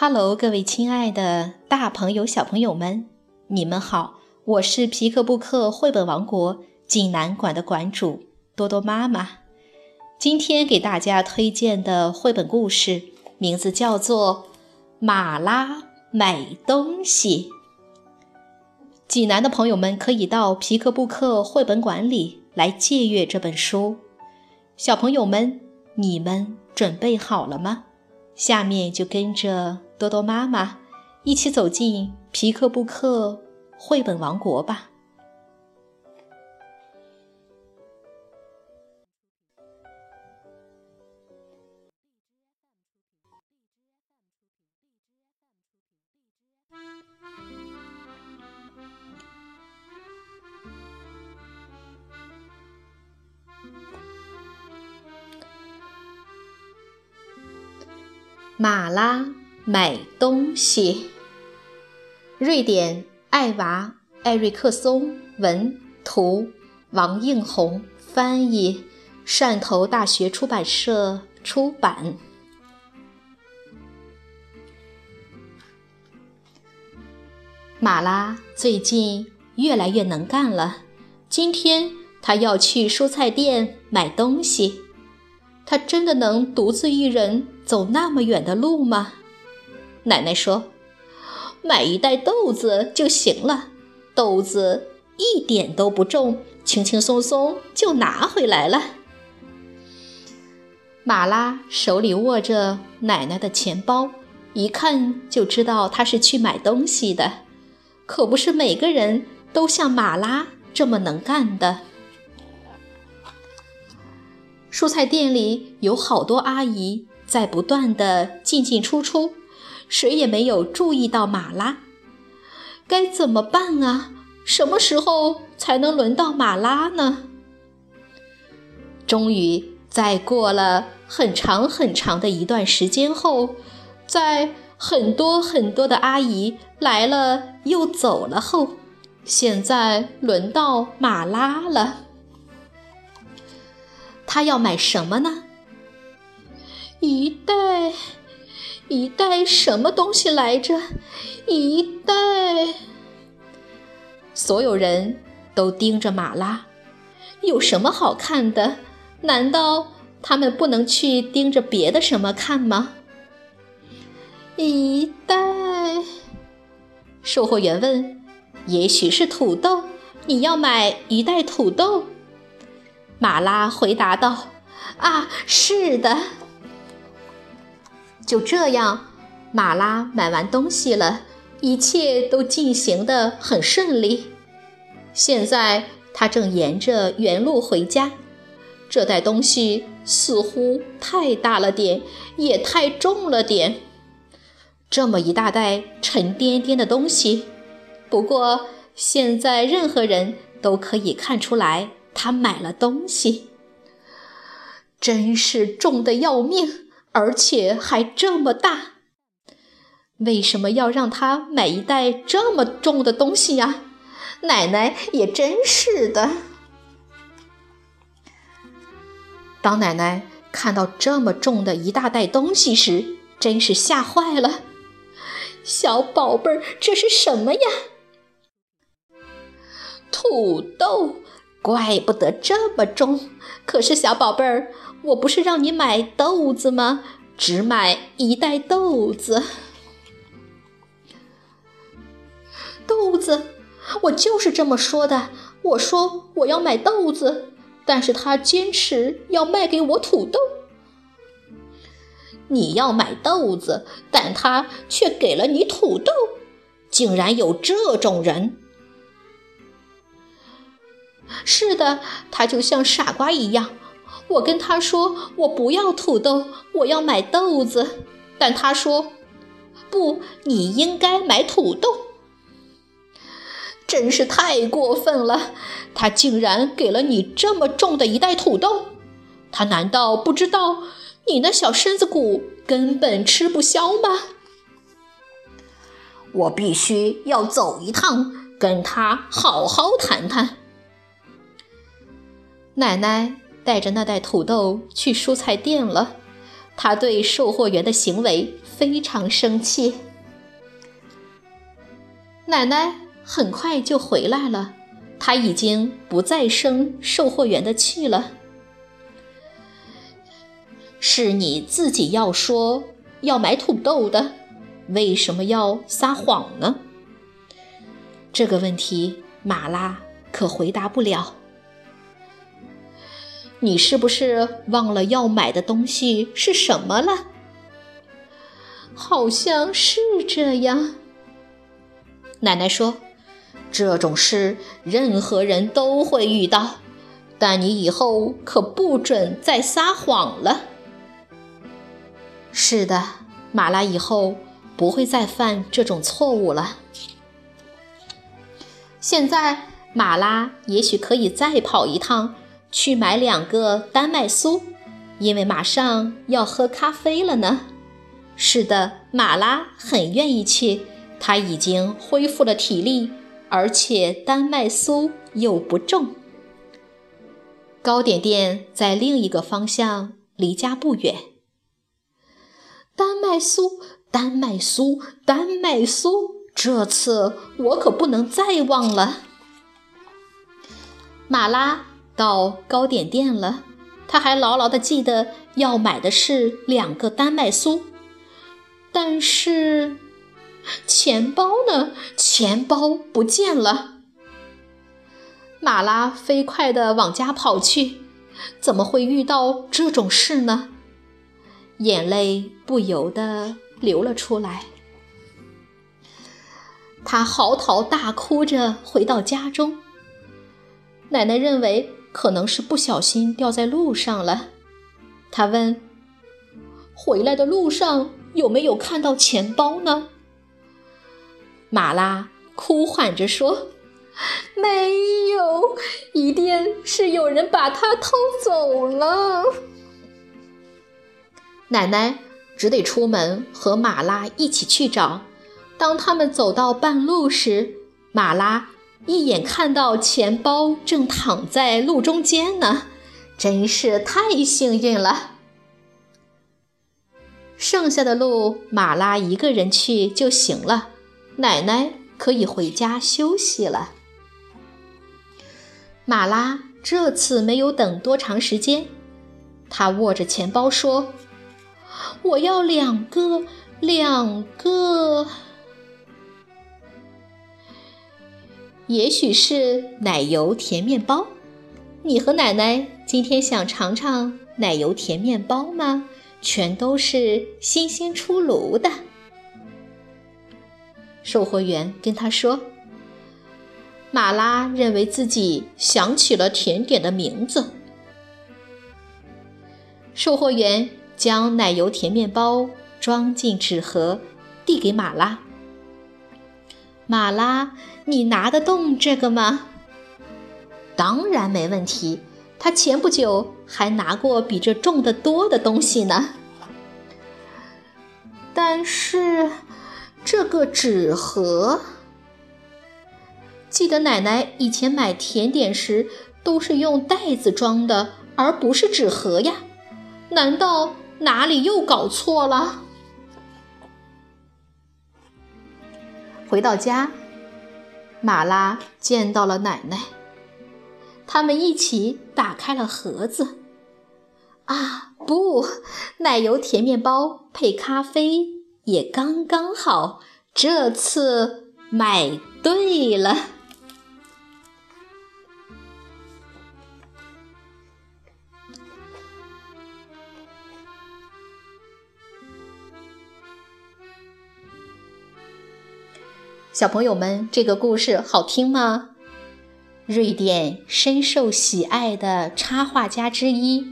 Hello，各位亲爱的大朋友、小朋友们，你们好！我是皮克布克绘本王国济南馆的馆主多多妈妈。今天给大家推荐的绘本故事名字叫做《马拉买东西》。济南的朋友们可以到皮克布克绘本馆里来借阅这本书。小朋友们，你们准备好了吗？下面就跟着多多妈妈一起走进皮克布克绘本王国吧。马拉买东西。瑞典艾娃·艾瑞克松文图，王映红翻译，汕头大学出版社出版。马拉最近越来越能干了。今天他要去蔬菜店买东西。他真的能独自一人走那么远的路吗？奶奶说：“买一袋豆子就行了，豆子一点都不重，轻轻松松就拿回来了。”马拉手里握着奶奶的钱包，一看就知道她是去买东西的。可不是每个人都像马拉这么能干的。蔬菜店里有好多阿姨在不断的进进出出，谁也没有注意到马拉。该怎么办啊？什么时候才能轮到马拉呢？终于，在过了很长很长的一段时间后，在很多很多的阿姨来了又走了后，现在轮到马拉了。他要买什么呢？一袋，一袋什么东西来着？一袋。所有人都盯着马拉，有什么好看的？难道他们不能去盯着别的什么看吗？一袋。售货员问：“也许是土豆，你要买一袋土豆？”马拉回答道：“啊，是的。”就这样，马拉买完东西了，一切都进行得很顺利。现在他正沿着原路回家。这袋东西似乎太大了点，也太重了点。这么一大袋沉甸甸的东西，不过现在任何人都可以看出来。他买了东西，真是重的要命，而且还这么大。为什么要让他买一袋这么重的东西呀？奶奶也真是的。当奶奶看到这么重的一大袋东西时，真是吓坏了。小宝贝儿，这是什么呀？土豆。怪不得这么重！可是小宝贝儿，我不是让你买豆子吗？只买一袋豆子。豆子，我就是这么说的。我说我要买豆子，但是他坚持要卖给我土豆。你要买豆子，但他却给了你土豆，竟然有这种人！是的，他就像傻瓜一样。我跟他说我不要土豆，我要买豆子，但他说不，你应该买土豆。真是太过分了！他竟然给了你这么重的一袋土豆，他难道不知道你那小身子骨根本吃不消吗？我必须要走一趟，跟他好好谈谈。奶奶带着那袋土豆去蔬菜店了，他对售货员的行为非常生气。奶奶很快就回来了，她已经不再生售货员的气了。是你自己要说要买土豆的，为什么要撒谎呢？这个问题，马拉可回答不了。你是不是忘了要买的东西是什么了？好像是这样。奶奶说：“这种事任何人都会遇到，但你以后可不准再撒谎了。”是的，马拉以后不会再犯这种错误了。现在，马拉也许可以再跑一趟。去买两个丹麦酥，因为马上要喝咖啡了呢。是的，马拉很愿意去，他已经恢复了体力，而且丹麦酥又不重。糕点店在另一个方向，离家不远。丹麦酥，丹麦酥，丹麦酥，这次我可不能再忘了，马拉。到糕点店了，他还牢牢地记得要买的是两个丹麦酥，但是钱包呢？钱包不见了。马拉飞快地往家跑去，怎么会遇到这种事呢？眼泪不由得流了出来。他嚎啕大哭着回到家中，奶奶认为。可能是不小心掉在路上了，他问：“回来的路上有没有看到钱包呢？”马拉哭喊着说：“没有，一定是有人把它偷走了。”奶奶只得出门和马拉一起去找。当他们走到半路时，马拉。一眼看到钱包正躺在路中间呢，真是太幸运了。剩下的路马拉一个人去就行了，奶奶可以回家休息了。马拉这次没有等多长时间，他握着钱包说：“我要两个，两个。”也许是奶油甜面包，你和奶奶今天想尝尝奶油甜面包吗？全都是新鲜出炉的。售货员跟他说：“马拉认为自己想起了甜点的名字。”售货员将奶油甜面包装进纸盒，递给马拉。马拉，你拿得动这个吗？当然没问题。他前不久还拿过比这重得多的东西呢。但是这个纸盒，记得奶奶以前买甜点时都是用袋子装的，而不是纸盒呀。难道哪里又搞错了？回到家，马拉见到了奶奶。他们一起打开了盒子。啊，不，奶油甜面包配咖啡也刚刚好。这次买对了。小朋友们，这个故事好听吗？瑞典深受喜爱的插画家之一，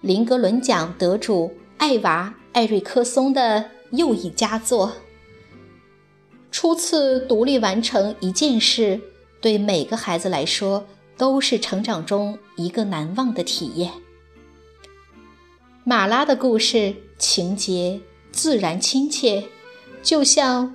林格伦奖得主艾娃·艾瑞克松的又一佳作。初次独立完成一件事，对每个孩子来说都是成长中一个难忘的体验。马拉的故事情节自然亲切，就像。